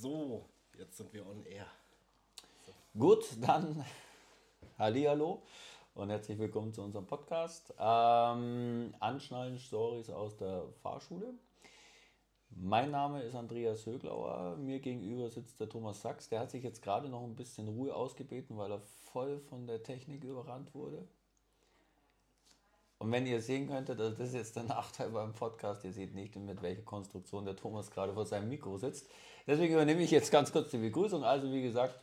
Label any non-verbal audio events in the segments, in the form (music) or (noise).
So, jetzt sind wir on air. Gut, dann (laughs) Hallihallo und herzlich willkommen zu unserem Podcast. Ähm, Anschnallen Stories aus der Fahrschule. Mein Name ist Andreas Höglauer. Mir gegenüber sitzt der Thomas Sachs. Der hat sich jetzt gerade noch ein bisschen Ruhe ausgebeten, weil er voll von der Technik überrannt wurde. Und wenn ihr sehen könntet, also das ist jetzt der (laughs) Nachteil beim Podcast, ihr seht nicht, mit welcher Konstruktion der Thomas gerade vor seinem Mikro sitzt. Deswegen übernehme ich jetzt ganz kurz die Begrüßung. Also wie gesagt,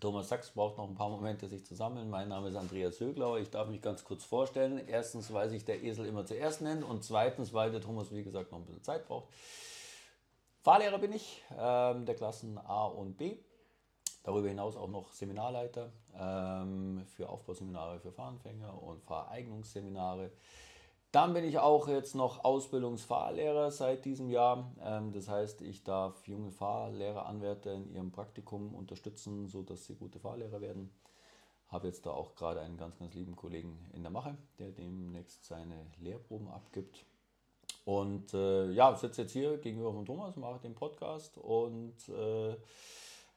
Thomas Sachs braucht noch ein paar Momente, sich zu sammeln. Mein Name ist Andreas Höglauer. Ich darf mich ganz kurz vorstellen. Erstens, weil sich der Esel immer zuerst nennt und zweitens, weil der Thomas, wie gesagt, noch ein bisschen Zeit braucht. Fahrlehrer bin ich, ähm, der Klassen A und B. Darüber hinaus auch noch Seminarleiter ähm, für Aufbauseminare für Fahranfänger und Fahreignungsseminare. Dann bin ich auch jetzt noch Ausbildungsfahrlehrer seit diesem Jahr. Ähm, das heißt, ich darf junge Fahrlehreranwärter in ihrem Praktikum unterstützen, sodass sie gute Fahrlehrer werden. Habe jetzt da auch gerade einen ganz, ganz lieben Kollegen in der Mache, der demnächst seine Lehrproben abgibt. Und äh, ja, sitze jetzt hier gegenüber von Thomas, mache den Podcast und äh,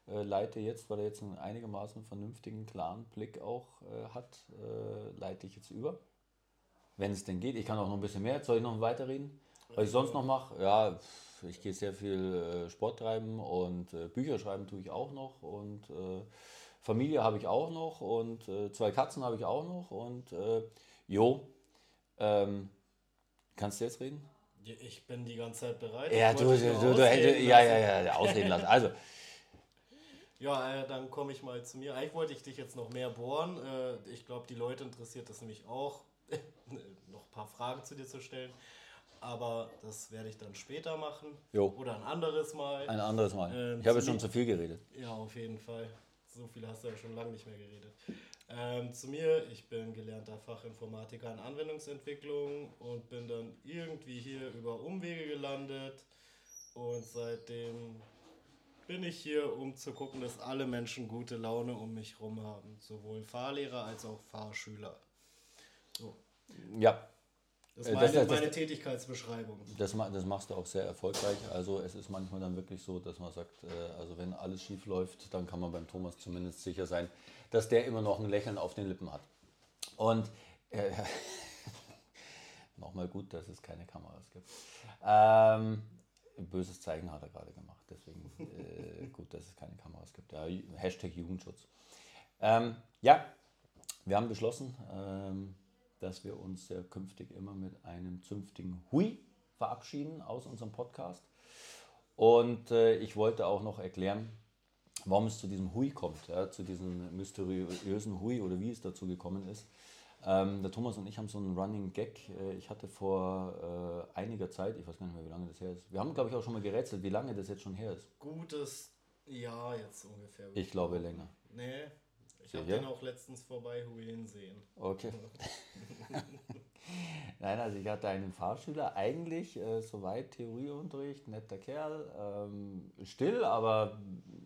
leite jetzt, weil er jetzt einen einigermaßen vernünftigen, klaren Blick auch äh, hat, äh, leite ich jetzt über. Wenn es denn geht. Ich kann auch noch ein bisschen mehr. Soll ich noch weiterreden? Was ich sonst noch mache? Ja, ich gehe sehr viel äh, Sport treiben und äh, Bücher schreiben tue ich auch noch und äh, Familie habe ich auch noch und zwei Katzen habe ich auch noch und jo, ähm, kannst du jetzt reden? Ich bin die ganze Zeit bereit. Ja, du, du, du, du ja, ja, ja, ausreden lassen. Also, (laughs) ja, äh, dann komme ich mal zu mir. Eigentlich wollte ich dich jetzt noch mehr bohren. Äh, ich glaube, die Leute interessiert das nämlich auch, (laughs) noch ein paar Fragen zu dir zu stellen. Aber das werde ich dann später machen. Jo. Oder ein anderes Mal. Ein anderes Mal. Ähm, ich habe schon zu viel geredet. Ja, auf jeden Fall. So viel hast du ja schon lange nicht mehr geredet. Ähm, zu mir, ich bin gelernter Fachinformatiker in Anwendungsentwicklung und bin dann irgendwie hier über Umwege gelandet. Und seitdem bin ich hier, um zu gucken, dass alle Menschen gute Laune um mich herum haben. Sowohl Fahrlehrer als auch Fahrschüler. So. Ja. Das ist äh, meine, das, das, meine Tätigkeitsbeschreibung. Das, das machst du auch sehr erfolgreich. Also es ist manchmal dann wirklich so, dass man sagt, äh, also wenn alles schief läuft, dann kann man beim Thomas zumindest sicher sein, dass der immer noch ein Lächeln auf den Lippen hat. Und äh, (laughs) nochmal gut, dass es keine Kameras gibt. Ähm, böses Zeichen hat er gerade gemacht. Deswegen äh, (laughs) gut, dass es keine Kameras gibt. Ja, Hashtag Jugendschutz. Ähm, ja, wir haben beschlossen, ähm, dass wir uns ja künftig immer mit einem zünftigen Hui verabschieden aus unserem Podcast. Und äh, ich wollte auch noch erklären, warum es zu diesem Hui kommt, ja, zu diesem mysteriösen Hui oder wie es dazu gekommen ist. Ähm, der Thomas und ich haben so einen Running Gag. Äh, ich hatte vor äh, einiger Zeit, ich weiß gar nicht mehr, wie lange das her ist. Wir haben, glaube ich, auch schon mal gerätselt, wie lange das jetzt schon her ist. Gutes Jahr jetzt ungefähr. Ich glaube länger. Nee, ich habe den auch letztens vorbei Huyen sehen. Okay. (laughs) (laughs) Nein, also ich hatte einen Fahrschüler, eigentlich äh, soweit Theorieunterricht, netter Kerl, ähm, still, aber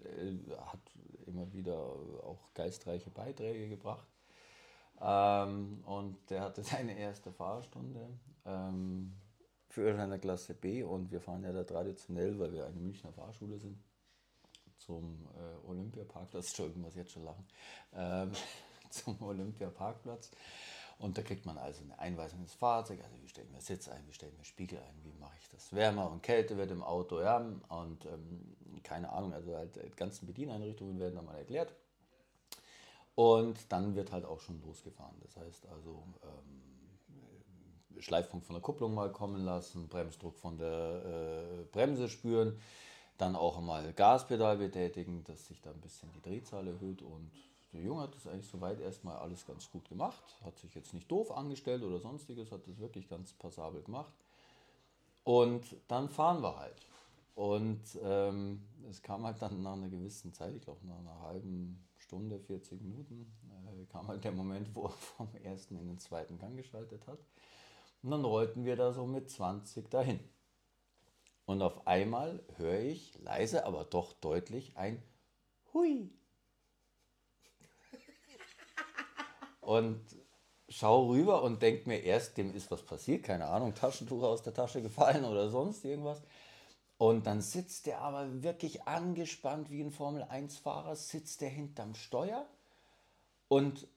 äh, hat immer wieder auch geistreiche Beiträge gebracht. Ähm, und der hatte (laughs) seine erste Fahrstunde ähm, für seine Klasse B und wir fahren ja da traditionell, weil wir eine Münchner Fahrschule sind, zum äh, Olympiaparkplatz. (laughs) Entschuldigung, muss jetzt schon lachen. Ähm, (laughs) zum Olympiaparkplatz. Und da kriegt man also eine Einweisung ins Fahrzeug, also wie stelle ich mir Sitz ein, wie stelle ich mir Spiegel ein, wie mache ich das wärmer und Kälte wird im Auto, ja, und ähm, keine Ahnung, also halt die ganzen Bedieneinrichtungen werden da mal erklärt. Und dann wird halt auch schon losgefahren. Das heißt also ähm, Schleifpunkt von der Kupplung mal kommen lassen, Bremsdruck von der äh, Bremse spüren, dann auch mal Gaspedal betätigen, dass sich da ein bisschen die Drehzahl erhöht. Und der Junge hat das eigentlich soweit erstmal alles ganz gut gemacht, hat sich jetzt nicht doof angestellt oder sonstiges, hat das wirklich ganz passabel gemacht. Und dann fahren wir halt. Und ähm, es kam halt dann nach einer gewissen Zeit, ich glaube nach einer halben Stunde, 40 Minuten, äh, kam halt der Moment, wo er vom ersten in den zweiten Gang geschaltet hat. Und dann rollten wir da so mit 20 dahin. Und auf einmal höre ich leise, aber doch deutlich ein Hui. Und schau rüber und denke mir erst, dem ist was passiert, keine Ahnung, Taschentuch aus der Tasche gefallen oder sonst irgendwas. Und dann sitzt der aber wirklich angespannt wie ein Formel-1-Fahrer, sitzt der hinterm Steuer und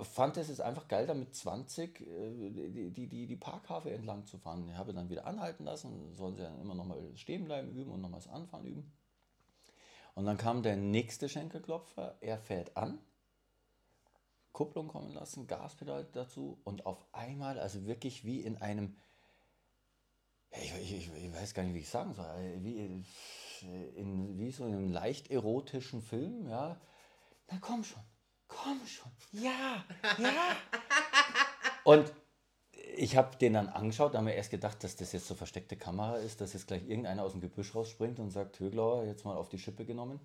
fand es jetzt einfach geil, damit 20 äh, die, die, die, Parkhafe entlang zu fahren. Ich habe dann wieder anhalten lassen, sollen sie dann immer noch mal stehen bleiben, üben und nochmals anfahren üben. Und dann kam der nächste Schenkelklopfer, er fährt an, Kupplung kommen lassen, Gaspedal dazu und auf einmal, also wirklich wie in einem ich, ich, ich, weiß gar nicht, wie ich sagen soll, äh, wie, äh, in, wie so in einem leicht erotischen Film, ja. Na komm schon, komm schon, ja, ja. (laughs) Und ich habe den dann angeschaut, da haben wir erst gedacht, dass das jetzt so versteckte Kamera ist, dass jetzt gleich irgendeiner aus dem Gebüsch rausspringt und sagt, Höglauer, jetzt mal auf die Schippe genommen.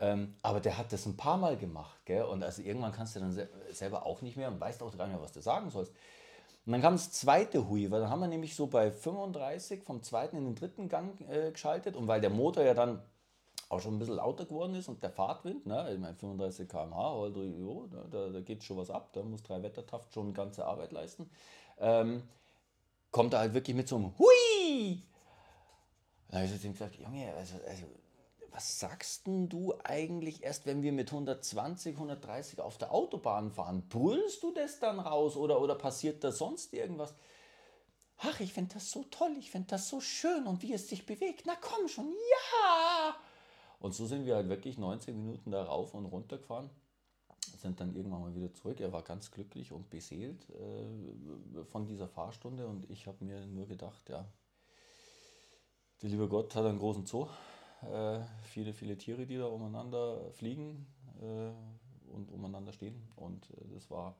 Ähm, aber der hat das ein paar Mal gemacht, gell? Und also irgendwann kannst du dann selber auch nicht mehr und weißt auch gar nicht mehr, was du sagen sollst. Und dann kam das zweite Hui, weil dann haben wir nämlich so bei 35 vom zweiten in den dritten Gang äh, geschaltet. Und weil der Motor ja dann auch schon ein bisschen lauter geworden ist und der Fahrtwind, ne, ich meine 35 km/h, also, da, da geht schon was ab, da muss drei Wettertaft schon ganze Arbeit leisten, ähm, kommt er halt wirklich mit so einem Hui! Da habe ich gesagt, Junge, also, also was sagst denn du eigentlich erst, wenn wir mit 120, 130 auf der Autobahn fahren? Brüllst du das dann raus oder, oder passiert da sonst irgendwas? Ach, ich finde das so toll, ich finde das so schön und wie es sich bewegt. Na komm schon, ja! Und so sind wir halt wirklich 90 Minuten da rauf und runter gefahren, sind dann irgendwann mal wieder zurück. Er war ganz glücklich und beseelt äh, von dieser Fahrstunde und ich habe mir nur gedacht, ja, der liebe Gott hat einen großen Zoo äh, viele, viele Tiere, die da umeinander fliegen äh, und umeinander stehen. Und äh, das war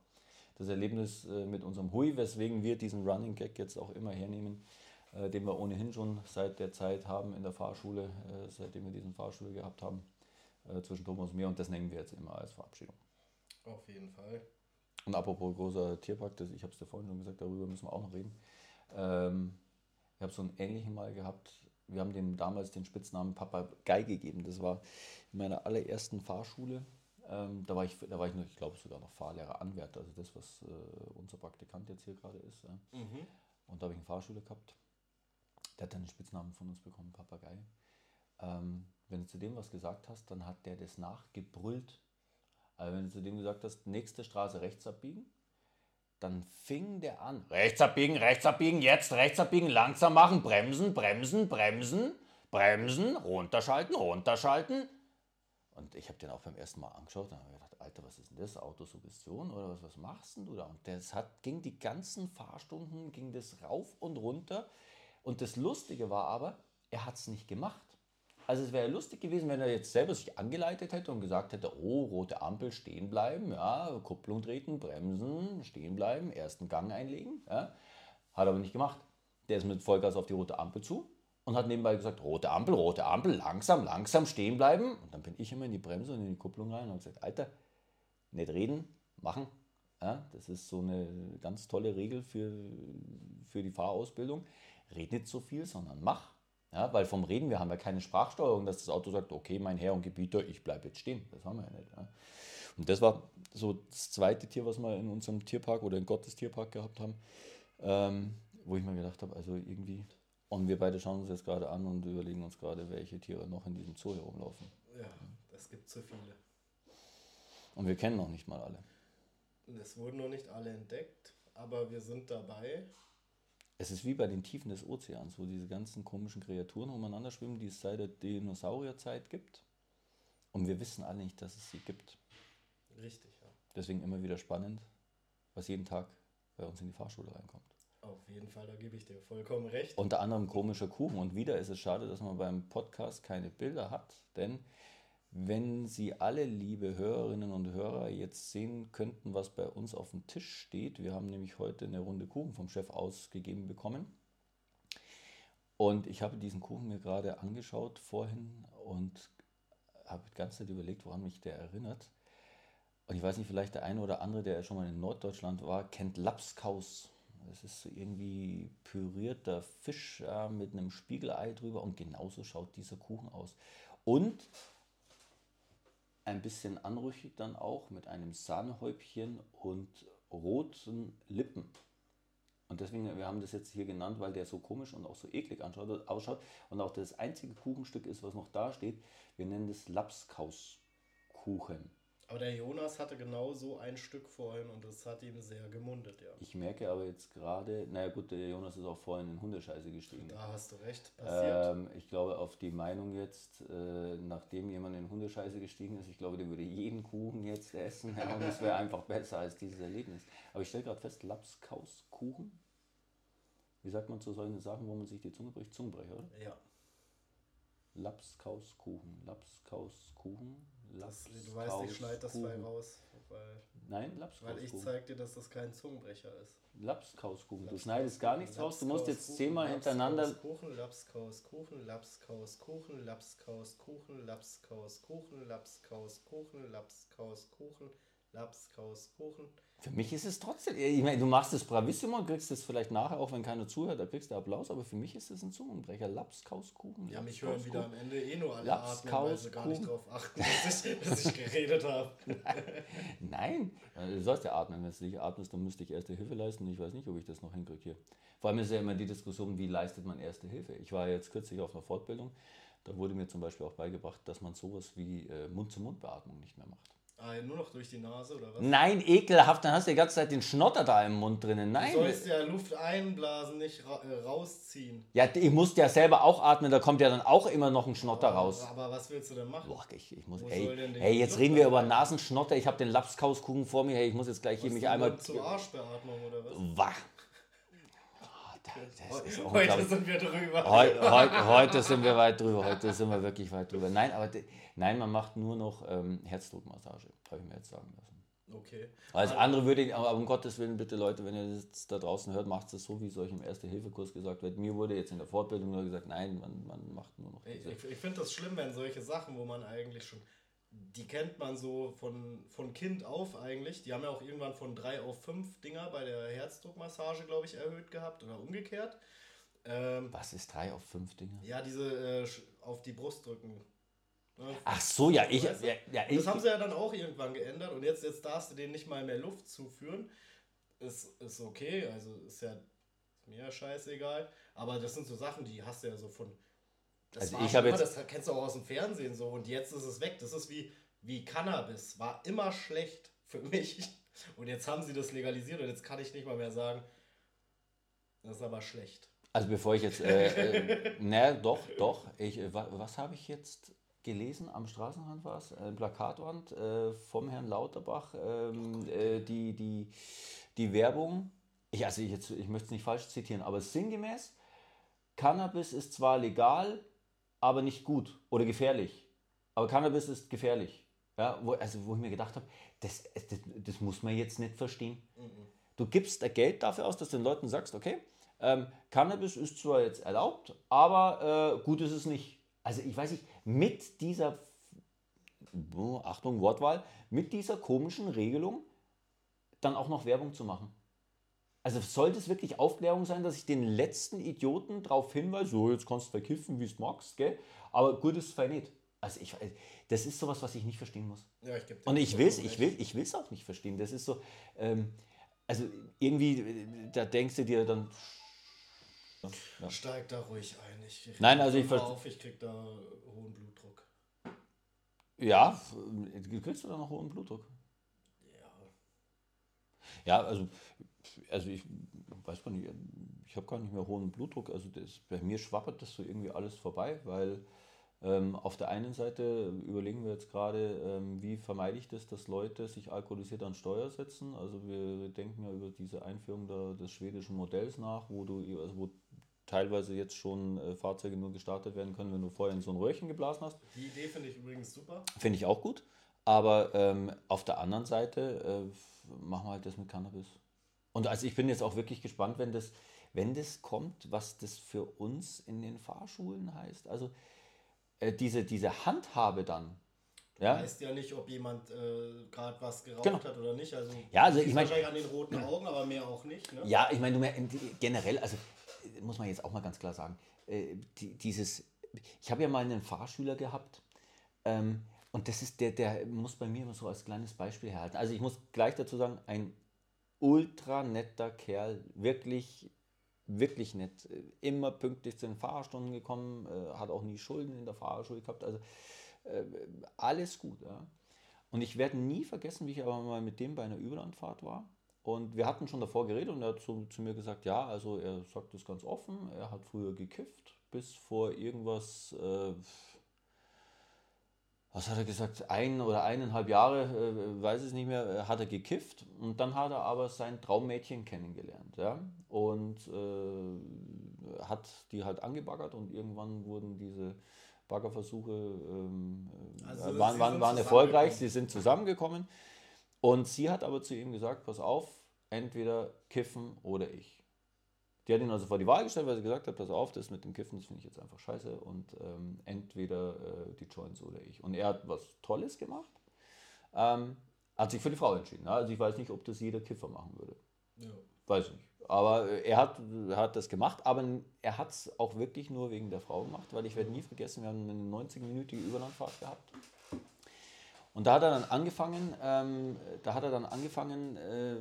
das Erlebnis äh, mit unserem Hui, weswegen wir diesen Running Gag jetzt auch immer hernehmen, den wir ohnehin schon seit der Zeit haben in der Fahrschule, seitdem wir diesen Fahrschule gehabt haben, zwischen Thomas und mir. Und das nehmen wir jetzt immer als Verabschiedung. Auf jeden Fall. Und apropos großer Tierpark, das, ich habe es dir vorhin schon gesagt, darüber müssen wir auch noch reden. Ähm, ich habe so einen ähnlichen mal gehabt, wir haben dem damals den Spitznamen Papagei gegeben. Das war in meiner allerersten Fahrschule. Ähm, da war ich, da war ich, noch, ich glaube sogar noch Fahrlehrer Anwärter, also das, was äh, unser Praktikant jetzt hier gerade ist. Ja. Mhm. Und da habe ich eine Fahrschule gehabt. Der hat dann den Spitznamen von uns bekommen, Papagei. Ähm, wenn du zu dem was gesagt hast, dann hat der das nachgebrüllt. Also wenn du zu dem gesagt hast, nächste Straße rechts abbiegen, dann fing der an. Rechts abbiegen, rechts abbiegen, jetzt rechts abbiegen, langsam machen, bremsen, bremsen, bremsen, bremsen, runterschalten, runterschalten. Und ich habe den auch beim ersten Mal angeschaut und habe gedacht, Alter, was ist denn das? Autosuggestion oder was, was machst denn du da? Und das hat, ging die ganzen Fahrstunden, ging das rauf und runter. Und das Lustige war aber, er hat es nicht gemacht. Also es wäre lustig gewesen, wenn er jetzt selber sich angeleitet hätte und gesagt hätte, oh, rote Ampel stehen bleiben, ja, Kupplung treten, bremsen, stehen bleiben, ersten Gang einlegen. Ja. Hat aber nicht gemacht. Der ist mit Vollgas auf die rote Ampel zu und hat nebenbei gesagt, rote Ampel, rote Ampel, langsam, langsam stehen bleiben. Und dann bin ich immer in die Bremse und in die Kupplung rein und habe gesagt, Alter, nicht reden, machen. Ja, das ist so eine ganz tolle Regel für, für die Fahrausbildung. Red nicht so viel, sondern mach. Ja, weil vom Reden, wir haben ja keine Sprachsteuerung, dass das Auto sagt, okay, mein Herr und Gebieter, ich bleibe jetzt stehen. Das haben wir ja nicht. Ja. Und das war so das zweite Tier, was wir in unserem Tierpark oder in Gottes Tierpark gehabt haben, ähm, wo ich mir gedacht habe, also irgendwie, und wir beide schauen uns jetzt gerade an und überlegen uns gerade, welche Tiere noch in diesem Zoo herumlaufen. Ja, es gibt zu viele. Und wir kennen noch nicht mal alle. Es wurden noch nicht alle entdeckt, aber wir sind dabei es ist wie bei den Tiefen des Ozeans, wo diese ganzen komischen Kreaturen umeinander schwimmen, die es seit der Dinosaurierzeit gibt. Und wir wissen alle nicht, dass es sie gibt. Richtig, ja. Deswegen immer wieder spannend, was jeden Tag bei uns in die Fahrschule reinkommt. Auf jeden Fall, da gebe ich dir vollkommen recht. Unter anderem komischer Kuchen. Und wieder ist es schade, dass man beim Podcast keine Bilder hat, denn wenn Sie alle, liebe Hörerinnen und Hörer, jetzt sehen könnten, was bei uns auf dem Tisch steht. Wir haben nämlich heute eine Runde Kuchen vom Chef ausgegeben bekommen. Und ich habe diesen Kuchen mir gerade angeschaut vorhin und habe die ganze Zeit überlegt, woran mich der erinnert. Und ich weiß nicht, vielleicht der eine oder andere, der schon mal in Norddeutschland war, kennt Lapskaus. Das ist so irgendwie pürierter Fisch ja, mit einem Spiegelei drüber und genauso schaut dieser Kuchen aus. Und ein bisschen anrüchig dann auch mit einem Sahnehäubchen und roten Lippen. Und deswegen, wir haben das jetzt hier genannt, weil der so komisch und auch so eklig anschaut, ausschaut und auch das einzige Kuchenstück ist, was noch da steht. Wir nennen das Lapskauskuchen. Aber der Jonas hatte genau so ein Stück vorhin und das hat ihm sehr gemundet, ja. Ich merke aber jetzt gerade, naja gut, der Jonas ist auch vorhin in Hundescheiße gestiegen. Da hast du recht, passiert. Ähm, ich glaube, auf die Meinung jetzt, äh, nachdem jemand in Hundescheiße gestiegen ist, ich glaube, der würde jeden Kuchen jetzt essen ja, und es wäre einfach besser als dieses Erlebnis. Aber ich stelle gerade fest, Lapskauskuchen, wie sagt man zu solchen Sachen, wo man sich die Zunge bricht? Zungenbrecher, oder? ja. Lapskauskuchen, Lapskauskuchen, Das, du weißt, ich schneide das frei raus, weil, Nein, weil ich Lapskauskuchen. zeig dir, dass das kein Zungenbrecher ist. Lapskauskuchen. Du schneidest gar nichts raus, du musst jetzt zehnmal hintereinander Kuchen, Lapskaus, Kuchen, Lapskaus, Kuchen, Lapskaus, Kuchen, Lapskaus, Kuchen, Lapskaus, Kuchen, Lapskaus, Kuchen, Kuchen. Für mich ist es trotzdem, ich meine, du machst es bravissimo und kriegst es vielleicht nachher, auch wenn keiner zuhört, da kriegst du Applaus, aber für mich ist es ein Zungenbrecher. Lapskauskuchen. Ja, mich hören wieder am. Ende eh nur alle Laps, atmen, weil sie gar nicht Kaus, drauf achten, dass ich, dass ich geredet habe. (laughs) Nein, du sollst ja atmen. Wenn du nicht atmest, dann müsste ich erste Hilfe leisten. Ich weiß nicht, ob ich das noch hinkriege hier. Vor allem ist ja immer die Diskussion, wie leistet man erste Hilfe. Ich war jetzt kürzlich auf einer Fortbildung, da wurde mir zum Beispiel auch beigebracht, dass man sowas wie äh, Mund-zu-Mund-Beatmung nicht mehr macht. Ah, nur noch durch die Nase oder was? Nein, ekelhaft, dann hast du die ganze Zeit den Schnotter da im Mund drinnen. Nein. Du sollst ja Luft einblasen, nicht ra äh, rausziehen. Ja, ich muss ja selber auch atmen, da kommt ja dann auch immer noch ein Schnotter raus. Aber was willst du denn machen? Boah, ich, ich muss, Wo ey, soll denn die hey, jetzt Luft reden wir über? Nasenschnotter, ich habe den Lapskauskuchen vor mir, hey, ich muss jetzt gleich hier Was mich denn einmal... Mund zu Arschbeatmung oder was? Wach. Heute unglaublich. sind wir drüber. Heute, heute, heute sind wir weit drüber, heute sind wir wirklich weit drüber. Nein, aber nein, man macht nur noch ähm, Herzdruckmassage, habe ich mir jetzt sagen lassen. Okay. Alles andere würde ich, aber um Gottes Willen, bitte Leute, wenn ihr das da draußen hört, macht es so, wie es euch im Erste-Hilfe-Kurs gesagt wird. Mir wurde jetzt in der Fortbildung nur gesagt, nein, man, man macht nur noch Ich, diese. ich, ich finde das schlimm, wenn solche Sachen, wo man eigentlich schon, die kennt man so von, von Kind auf eigentlich. Die haben ja auch irgendwann von drei auf fünf Dinger bei der Herzdruckmassage, glaube ich, erhöht gehabt oder umgekehrt. Ähm, Was ist drei auf fünf Dinge? ja, diese äh, auf die Brust drücken. Ne? Ach so, ja, ich, Weißt du? ja, ja, Das ich, haben sie ja dann auch irgendwann geändert und jetzt, jetzt darfst du denen nicht mal mehr Luft zuführen. Ist, ist okay, also ist ja ist mir ja scheißegal. Aber das sind so Sachen, die hast du ja so von. Das Also ich schon hab immer, jetzt- Das kennst du auch aus dem Fernsehen so und jetzt ist es weg. Das ist wie, wie Cannabis. War immer schlecht für (laughs) mich. Und jetzt haben sie das legalisiert und jetzt kann ich nicht mal mehr sagen, das ist aber schlecht. Also bevor ich jetzt, äh, äh, ne, doch, doch, ich, äh, wa, was habe ich jetzt gelesen? Am Straßenrand war es, äh, Plakatwand äh, vom Herrn Lauterbach, ähm, äh, die, die, die Werbung, ich, also ich, jetzt, ich möchte es nicht falsch zitieren, aber sinngemäß, Cannabis ist zwar legal, aber nicht gut oder gefährlich. Aber Cannabis ist gefährlich. Ja, wo, also wo ich mir gedacht habe, das, das, das muss man jetzt nicht verstehen. Du gibst da Geld dafür aus, dass du den Leuten sagst, okay, ähm, Cannabis ist zwar jetzt erlaubt, aber äh, gut ist es nicht. Also ich weiß nicht, mit dieser, oh, Achtung, Wortwahl, mit dieser komischen Regelung dann auch noch Werbung zu machen. Also sollte es wirklich Aufklärung sein, dass ich den letzten Idioten darauf hinweise, so jetzt kannst du verkiffen, wie du magst, gell? aber gut ist es nicht. Also ich, das ist sowas, was ich nicht verstehen muss. Ja, ich Und ich will es vollkommen ich will, ich will's auch nicht verstehen. Das ist so, ähm, also irgendwie, äh, da denkst du dir dann, ja. Steig da ruhig ein. Ich Nein, also ich Hör verst- auf, ich krieg da hohen Blutdruck. ja, f- kriegst du da noch hohen Blutdruck? Ja. Ja, also, also ich weiß gar nicht, ich habe gar nicht mehr hohen Blutdruck. Also das, bei mir schwappert das so irgendwie alles vorbei, weil ähm, auf der einen Seite überlegen wir jetzt gerade, ähm, wie vermeide ich das, dass Leute sich alkoholisiert an Steuer setzen. Also wir denken ja über diese Einführung der, des schwedischen Modells nach, wo du also wo teilweise jetzt schon äh, Fahrzeuge nur gestartet werden können, wenn du vorher in so ein Röhrchen geblasen hast. Die Idee finde ich übrigens super. Finde ich auch gut. Aber ähm, auf der anderen Seite äh, machen wir halt das mit Cannabis. Und also ich bin jetzt auch wirklich gespannt, wenn das, wenn das kommt, was das für uns in den Fahrschulen heißt. Also äh, diese, diese Handhabe dann. Du Ja, weißt ja nicht, ob jemand äh, gerade was geraucht Genau. hat oder nicht. Also, Ja, also ich mein- wahrscheinlich an den roten Augen, aber mehr auch nicht. Ne? ja ich meine, generell, also äh, muss man jetzt auch mal ganz klar sagen, äh, die, dieses, ich habe ja mal einen Fahrschüler gehabt, ähm, und das ist der, der muss bei mir immer so als kleines Beispiel herhalten. Also ich muss gleich dazu sagen, ein ultra netter Kerl, wirklich, wirklich nett. Immer pünktlich zu den Fahrstunden gekommen, äh, hat auch nie Schulden in der Fahrschule gehabt. Also äh, alles gut. Ja. Und ich werde nie vergessen, wie ich aber mal mit dem bei einer Überlandfahrt war. Und wir hatten schon davor geredet und er hat zu, zu mir gesagt, ja, also er sagt das ganz offen, er hat früher gekifft, bis vor irgendwas, äh, was hat er gesagt, ein oder eineinhalb Jahre, äh, weiß es nicht mehr, äh, hat er gekifft und dann hat er aber sein Traummädchen kennengelernt. Ja? Und äh, hat die halt angebaggert und irgendwann wurden diese Baggerversuche ähm, also, waren, waren, waren erfolgreich, sie sind zusammengekommen. Und sie hat aber zu ihm gesagt, pass auf, entweder kiffen oder ich. Die hat ihn also vor die Wahl gestellt, weil sie gesagt hat, pass auf, das mit dem Kiffen, das finde ich jetzt einfach scheiße und ähm, entweder äh, die Joints oder ich. Und er hat was Tolles gemacht, ähm, hat sich für die Frau entschieden. Also ich weiß nicht, ob das jeder Kiffer machen würde. Ja. Weiß ich nicht. Aber äh, er hat, hat das gemacht, aber er hat es auch wirklich nur wegen der Frau gemacht, weil ich werde nie vergessen, wir haben eine 90-minütige Überlandfahrt gehabt. Und da hat er dann angefangen, ähm, da hat er dann angefangen, äh,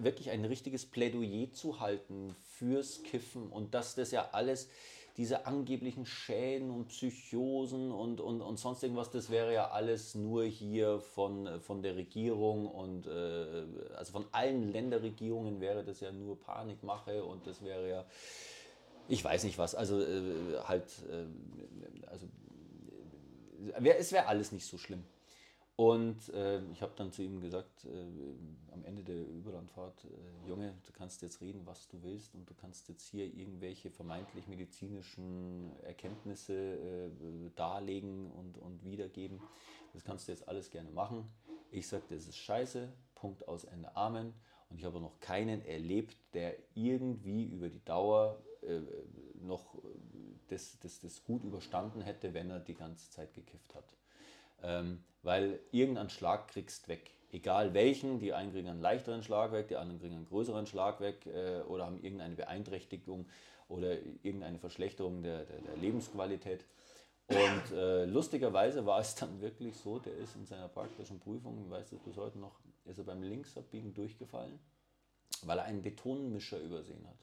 wirklich ein richtiges Plädoyer zu halten fürs Kiffen und dass das ja alles, diese angeblichen Schäden und Psychosen und, und, und sonst irgendwas, das wäre ja alles nur hier von, von der Regierung und äh, also von allen Länderregierungen wäre das ja nur Panikmache und das wäre ja, ich weiß nicht was, also äh, halt, äh, also es wäre alles nicht so schlimm. Und äh, ich habe dann zu ihm gesagt, äh, am Ende der Überlandfahrt, äh, Junge, du kannst jetzt reden, was du willst und du kannst jetzt hier irgendwelche vermeintlich medizinischen Erkenntnisse äh, darlegen und, und wiedergeben. Das kannst du jetzt alles gerne machen. Ich sage, das ist scheiße, Punkt aus Ende Amen. Und ich habe noch keinen erlebt, der irgendwie über die Dauer äh, noch das, das, das gut überstanden hätte, wenn er die ganze Zeit gekifft hat. Ähm, weil irgendeinen Schlag kriegst weg. Egal welchen, die einen kriegen einen leichteren Schlag weg, die anderen kriegen einen größeren Schlag weg äh, oder haben irgendeine Beeinträchtigung oder irgendeine Verschlechterung der, der, der Lebensqualität. Und äh, lustigerweise war es dann wirklich so, der ist in seiner praktischen Prüfung, ich weiß das bis heute noch, ist er beim Linksabbiegen durchgefallen, weil er einen Betonmischer übersehen hat.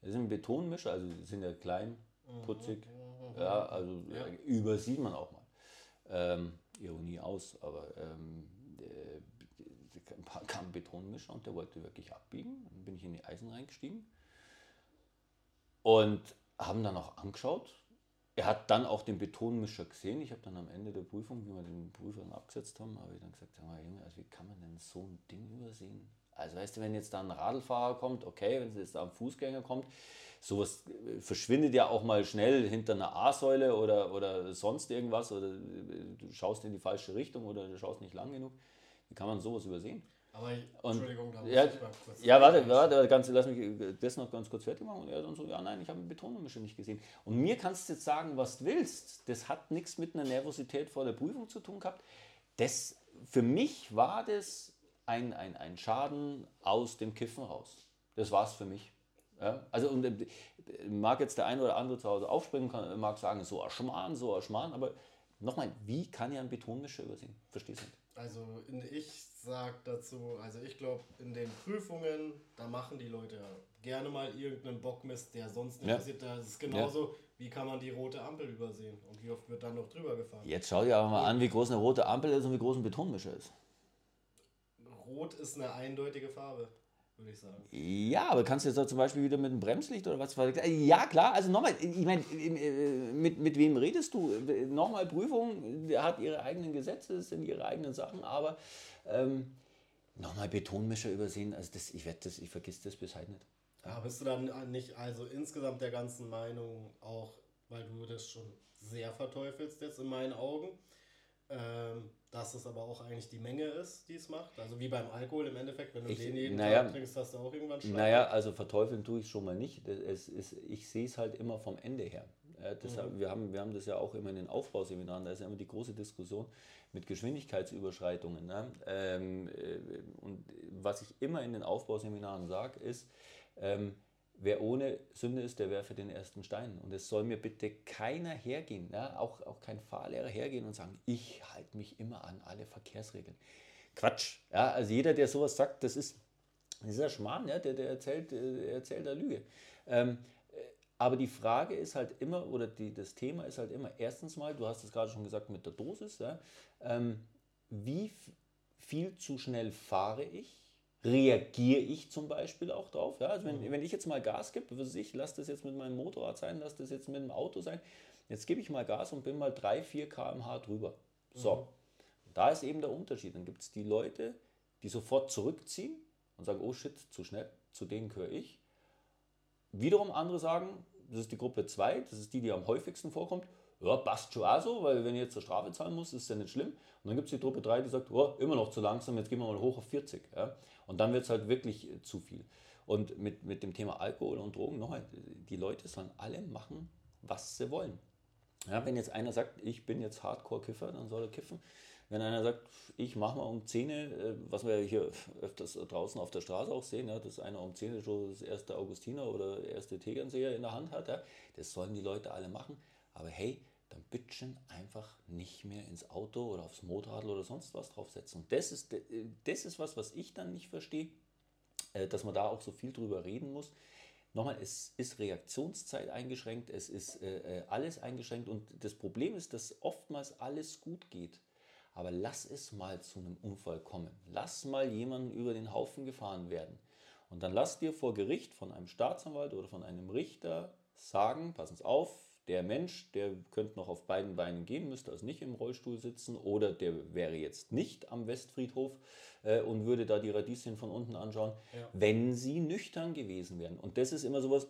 Das ist ein Betonmischer, also die sind ja klein, putzig, mhm. ja, also ja. übersieht man auch mal ähm, Ironie aus, aber ähm, äh, kam ein Betonmischer und der wollte wirklich abbiegen. Dann bin ich in die Eisen reingestiegen und haben dann auch angeschaut. Er hat dann auch den Betonmischer gesehen. Ich habe dann am Ende der Prüfung, wie wir den Prüfer dann abgesetzt haben, habe ich dann gesagt, mal, Junge, also wie kann man denn so ein Ding übersehen? Also weißt du, wenn jetzt da ein Radlfahrer kommt, okay, wenn es jetzt da ein Fußgänger kommt, sowas äh, verschwindet ja auch mal schnell hinter einer A-Säule oder, oder sonst irgendwas oder äh, du schaust in die falsche Richtung oder du schaust nicht lang genug. Wie kann man sowas übersehen? Aber ich, und, Entschuldigung, da muss ja, ich mal kurz. Ja, warte, warte, ganz, lass mich das noch ganz kurz fertig machen. Und er dann so, ja, nein, ich habe eine Betonmische nicht gesehen. Und mir kannst du jetzt sagen, was du willst. Das hat nichts mit einer Nervosität vor der Prüfung zu tun gehabt. Das, für mich war das ein, ein, ein Schaden aus dem Kiffen raus. Das war es für mich. Ja, also und, äh, mag jetzt der eine oder andere zu Hause aufspringen, kann, mag sagen, so ein Schmarrn, so ein Schmarrn, aber nochmal, wie kann ich einen Betonmischer übersehen? Verstehst du nicht? Also ich sage dazu, also ich glaube, in den Prüfungen, da machen die Leute gerne mal irgendeinen Bockmist, der sonst nicht ja. passiert. Das ist genauso, ja. wie kann man die rote Ampel übersehen und wie oft wird dann noch drüber gefahren. Jetzt schau dir aber mal an, wie groß eine rote Ampel ist und wie groß ein Betonmischer ist. Rot ist eine eindeutige Farbe würde ich sagen. Ja, aber kannst du jetzt auch zum Beispiel wieder mit einem Bremslicht oder was? Ja, klar, also nochmal, ich meine, mit, mit wem redest du? Nochmal Prüfung, der hat ihre eigenen Gesetze, das sind ihre eigenen Sachen, aber ähm, nochmal Betonmischer übersehen, also das, ich werde das, ich vergiss das bis heute nicht. Ja, bist du dann nicht also insgesamt der ganzen Meinung auch, weil du das schon sehr verteufelst jetzt in meinen Augen, ähm, dass es aber auch eigentlich die Menge ist, die es macht. Also wie beim Alkohol im Endeffekt, wenn du ich, den jeden naja, Tag trinkst, hast du auch irgendwann Schlag. Naja, also verteufeln tue ich schon mal nicht. Es ist, ich sehe es halt immer vom Ende her. Deshalb, mhm. wir, haben, wir haben das ja auch immer in den Aufbauseminaren, da ist ja immer die große Diskussion mit Geschwindigkeitsüberschreitungen. Ne? Ähm, äh, und was ich immer in den Aufbauseminaren sage, ist, ähm, Wer ohne Sünde ist, der werfe den ersten Stein. Und es soll mir bitte keiner hergehen, ja, auch, auch kein Fahrlehrer hergehen und sagen, ich halte mich immer an alle Verkehrsregeln. Quatsch. Ja, also jeder, der sowas sagt, das ist, Dieser Schmarrn, ja, der, der erzählt, der erzählt der Lüge. Ähm, aber die Frage ist halt immer, oder die, das Thema ist halt immer, erstens mal, du hast es gerade schon gesagt mit der Dosis, ja, ähm, wie viel zu schnell fahre ich? Reagiere ich zum Beispiel auch drauf? Ja? Also wenn, mhm. wenn ich jetzt mal Gas gebe, ich, lass das jetzt mit meinem Motorrad sein, lass das jetzt mit dem Auto sein, jetzt gebe ich mal Gas und bin mal 3, 4 km/h drüber. So, mhm. da ist eben der Unterschied. Dann gibt es die Leute, die sofort zurückziehen und sagen, oh shit, zu schnell, zu denen gehöre ich. Wiederum andere sagen, das ist die Gruppe 2, das ist die, die am häufigsten vorkommt, ja, passt schon auch so, weil wenn ich jetzt zur Strafe zahlen muss, ist ja nicht schlimm. Und dann gibt es die Gruppe 3, die sagt, oh, immer noch zu langsam, jetzt gehen wir mal hoch auf 40. Ja? Und dann wird es halt wirklich äh, zu viel. Und mit, mit dem Thema Alkohol und Drogen, nochmal, die Leute sollen alle machen, was sie wollen. Ja, wenn jetzt einer sagt, ich bin jetzt Hardcore-Kiffer, dann soll er kiffen. Wenn einer sagt, ich mache mal um 10, äh, was wir hier öfters draußen auf der Straße auch sehen, ja, dass einer um 10 schon das erste Augustiner oder erste Tegernseher in der Hand hat, ja, das sollen die Leute alle machen. Aber hey, dann bitteschön einfach nicht mehr ins Auto oder aufs Motorrad oder sonst was draufsetzen. Und das ist, das ist was, was ich dann nicht verstehe, äh, dass man da auch so viel drüber reden muss. Nochmal, es ist Reaktionszeit eingeschränkt, es ist äh, äh, alles eingeschränkt und das Problem ist, dass oftmals alles gut geht. Aber lass es mal zu einem Unfall kommen. Lass mal jemanden über den Haufen gefahren werden. Und dann lass dir vor Gericht von einem Staatsanwalt oder von einem Richter sagen, passen Sie auf, der Mensch, der könnte noch auf beiden Beinen gehen, müsste also nicht im Rollstuhl sitzen oder der wäre jetzt nicht am Westfriedhof äh, und würde da die Radieschen von unten anschauen, ja. wenn sie nüchtern gewesen wären. Und das ist immer sowas,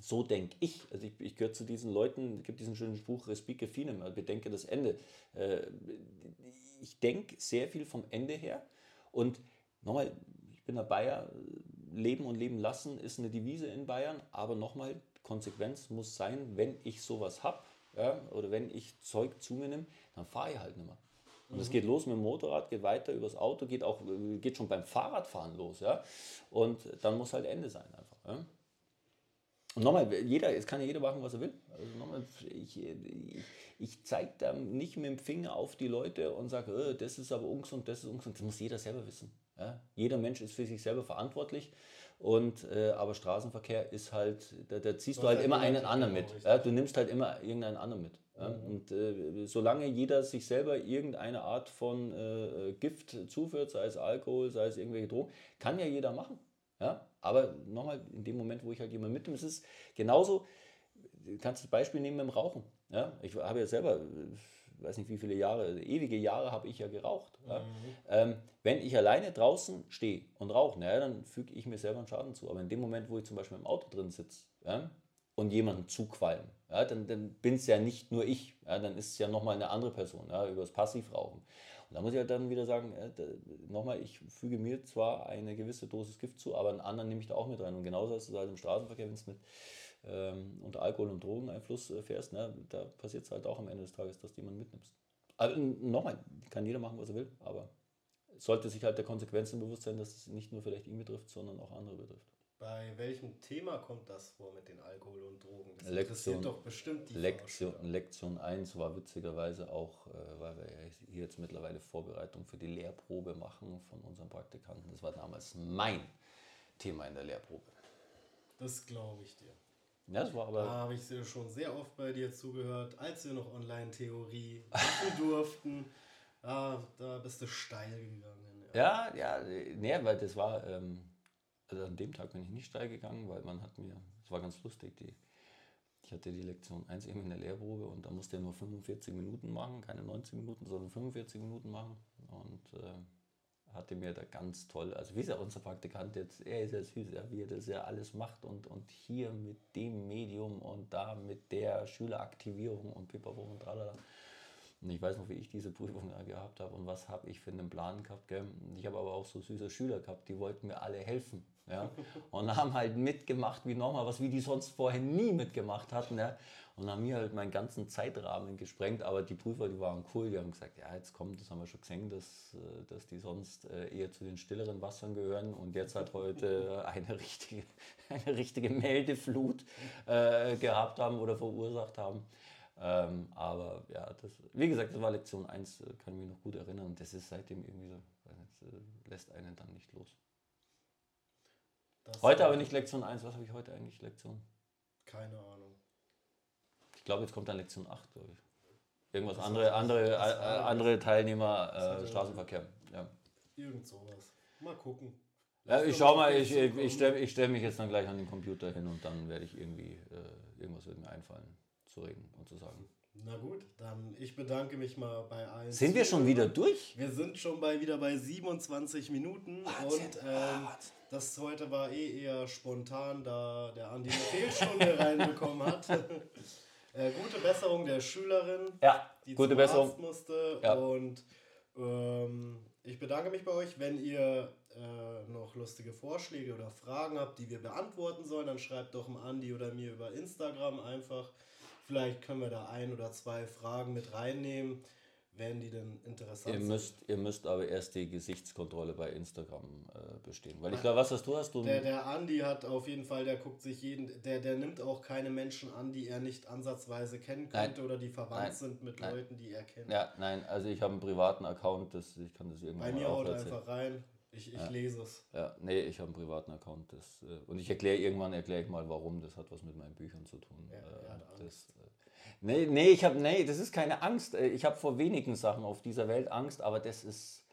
so denke ich. Also ich, ich gehöre zu diesen Leuten, es gibt diesen schönen Spruch, Respique finem, also bedenke das Ende. Äh, ich denke sehr viel vom Ende her. Und nochmal, ich bin ein Bayer, Leben und Leben lassen ist eine Devise in Bayern, aber nochmal, Konsequenz muss sein, wenn ich sowas habe ja, oder wenn ich Zeug zu mir nehme, dann fahre ich halt nicht mehr. Und es mhm. geht los mit dem Motorrad, geht weiter übers Auto, geht auch geht schon beim Fahrradfahren los, ja. Und dann muss halt Ende sein einfach. Ja? Und nochmal, jeder, es kann ja jeder machen, was er will. Also nochmal, ich, ich, ich zeige da nicht mit dem Finger auf die Leute und sage, oh, das ist aber ungesund, das ist ungesund. Das muss jeder selber wissen. Ja? Jeder Mensch ist für sich selber verantwortlich. Und, äh, aber Straßenverkehr ist halt, da, da ziehst du halt, halt immer einen anderen mit. Ja? Du nimmst halt immer irgendeinen anderen mit. Ja? Mhm. Und äh, solange jeder sich selber irgendeine Art von äh, Gift zuführt, sei es Alkohol, sei es irgendwelche Drogen, kann ja jeder machen. Ja? Aber nochmal, in dem Moment, wo ich halt jemanden mitnehme, ist es genauso, du kannst das Beispiel nehmen mit dem Rauchen. Ja? Ich habe ja selber, ich weiß nicht wie viele Jahre, ewige Jahre habe ich ja geraucht. Mhm. Ja? Ähm, wenn ich alleine draußen stehe und rauche, naja, dann füge ich mir selber einen Schaden zu. Aber in dem Moment, wo ich zum Beispiel im Auto drin sitze ja, und jemanden zuqualm, ja, dann, dann bin es ja nicht nur ich, ja, dann ist es ja nochmal eine andere Person ja, über das Passivrauchen. Und da muss ich halt dann wieder sagen, äh, nochmal, ich füge mir zwar eine gewisse Dosis Gift zu, aber einen anderen nehme ich da auch mit rein. Und genauso ist es halt im Straßenverkehr, wenn es mit ähm, unter Alkohol- und Drogeneinfluss äh, fährst, ne, da passiert es halt auch am Ende des Tages, dass du jemanden mitnimmst. Also nochmal, kann jeder machen, was er will, aber sollte sich halt der Konsequenzen bewusst sein, dass es nicht nur vielleicht ihn betrifft, sondern auch andere betrifft. Bei welchem Thema kommt das vor mit den Alkohol und Drogen? Das Lektion, interessiert doch bestimmt die Lektion, Lektion 1 war witzigerweise auch, äh, weil wir hier jetzt mittlerweile Vorbereitung für die Lehrprobe machen von unseren Praktikanten. Das war damals mein Thema in der Lehrprobe. Das glaube ich dir. Ja, das war aber. Da habe ich schon sehr oft bei dir zugehört, als wir noch Online-Theorie machen (laughs) durften. Ah, da bist du steil gegangen. Ja, ja, ja nee, weil das war. Ähm, also an dem Tag bin ich nicht steil gegangen, weil man hat mir, es war ganz lustig, die, ich hatte die Lektion 1 eben in der Lehrprobe und da musste er nur 45 Minuten machen, keine 90 Minuten, sondern 45 Minuten machen und äh, hatte mir da ganz toll, also wie ist ja unser Praktikant jetzt, er ist ja süß, ja, wie er das ja alles macht und, und hier mit dem Medium und da mit der Schüleraktivierung und pipapo und tralala. Und ich weiß noch, wie ich diese Prüfung gehabt habe und was habe ich für einen Plan gehabt. Gell? Ich habe aber auch so süße Schüler gehabt, die wollten mir alle helfen. Ja? (laughs) Und haben halt mitgemacht wie nochmal, was wie die sonst vorher nie mitgemacht hatten. Ja? Und haben mir halt meinen ganzen Zeitrahmen gesprengt. Aber die Prüfer, die waren cool, die haben gesagt, ja, jetzt kommt, das haben wir schon gesehen, dass, äh, dass die sonst äh, eher zu den stilleren Wassern gehören. Und jetzt hat heute (laughs) eine richtige, eine richtige Meldeflut äh, gehabt haben oder verursacht haben. Ähm, aber ja, das, wie gesagt, das war Lektion 1, äh, kann ich mich noch gut erinnern. Und das ist seitdem irgendwie so, das äh, lässt einen dann nicht los. Das Heute aber nicht Lektion 1. Was habe ich heute eigentlich Lektion? Keine Ahnung. Ich glaube, jetzt kommt dann Lektion 8, glaube ich. Irgendwas andere, andere, äh, andere Teilnehmer äh, Straßenverkehr. Ja. Irgend sowas. Mal gucken. Ja, ich schau mal, ich, ich, ich stelle stell mich jetzt dann gleich an den Computer hin und dann werde ich irgendwie, äh, irgendwas wird mir einfallen zu reden und zu sagen. Na gut, dann ich bedanke mich mal bei allen. Sind wir schon wieder durch? Wir sind schon bei, wieder bei 27 Minuten und ähm, das heute war eh eher spontan, da der Andi eine Fehlstunde (laughs) reinbekommen hat. Äh, gute Besserung der Schülerin, Ja, die gute zum Besserung. Arzt musste. Ja. Und ähm, ich bedanke mich bei euch. Wenn ihr äh, noch lustige Vorschläge oder Fragen habt, die wir beantworten sollen, dann schreibt doch dem Andi oder mir über Instagram einfach. Vielleicht können wir da ein oder zwei Fragen mit reinnehmen, wenn die denn interessant Ihr sind. müsst, ihr müsst aber erst die Gesichtskontrolle bei Instagram äh, bestehen. Weil ich glaube, was hast du? Hast du Der, der Andi hat auf jeden Fall, der guckt sich jeden, der, der nimmt auch keine Menschen an, die er nicht ansatzweise kennen Nein. könnte oder die verwandt Nein. sind mit Nein. Leuten, die er kennt. ja, nein, also ich habe einen privaten Account, das, ich kann das irgendwann Bei mir haut einfach rein. Ich, ich lese es. Ja, nee, ich habe einen privaten Account. Das, äh, und ich erkläre irgendwann, erkläre ich mal, warum. Das hat was mit meinen Büchern zu tun. Ja, Äh, das, äh, nee, nee, ich habe, nee, das ist keine Angst. Äh, Ich habe vor wenigen Sachen auf dieser Welt Angst, aber das ist,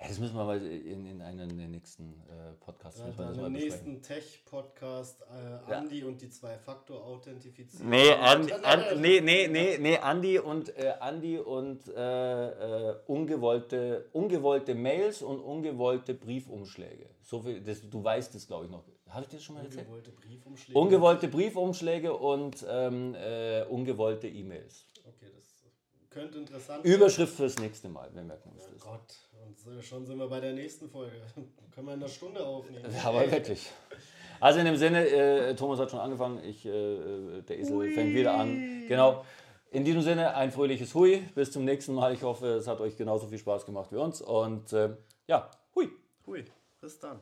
ja, das müssen wir mal in, in einem der nächsten äh, Podcasts Ja, müssen wir nächsten Tech-Podcast äh, Ja. Andi und die Zwei-Faktor-Authentifizierung. Nee, Andi, An, nee, nee, nee, nee, Andi und, äh, Andi und äh, äh, ungewollte, ungewollte Mails und ungewollte Briefumschläge. So viel, das, du weißt es, glaube ich, noch. Habe ich dir das schon mal erzählt? Ungewollte Briefumschläge. Ungewollte Briefumschläge und ähm, äh, ungewollte E-Mails. Okay, das könnte interessant Überschrift fürs nächste Mal, wir merken uns werden. das. Gott, und so, schon sind wir bei der nächsten Folge. (laughs) Können wir in einer Stunde aufnehmen. (laughs) Ja, aber wirklich. Also in dem Sinne, äh, Thomas hat schon angefangen, ich, äh, der Esel fängt wieder an. Genau. In diesem Sinne, ein fröhliches Hui. Bis zum nächsten Mal. Ich hoffe, es hat euch genauso viel Spaß gemacht wie uns. Und äh, ja, Hui. Hui, bis dann.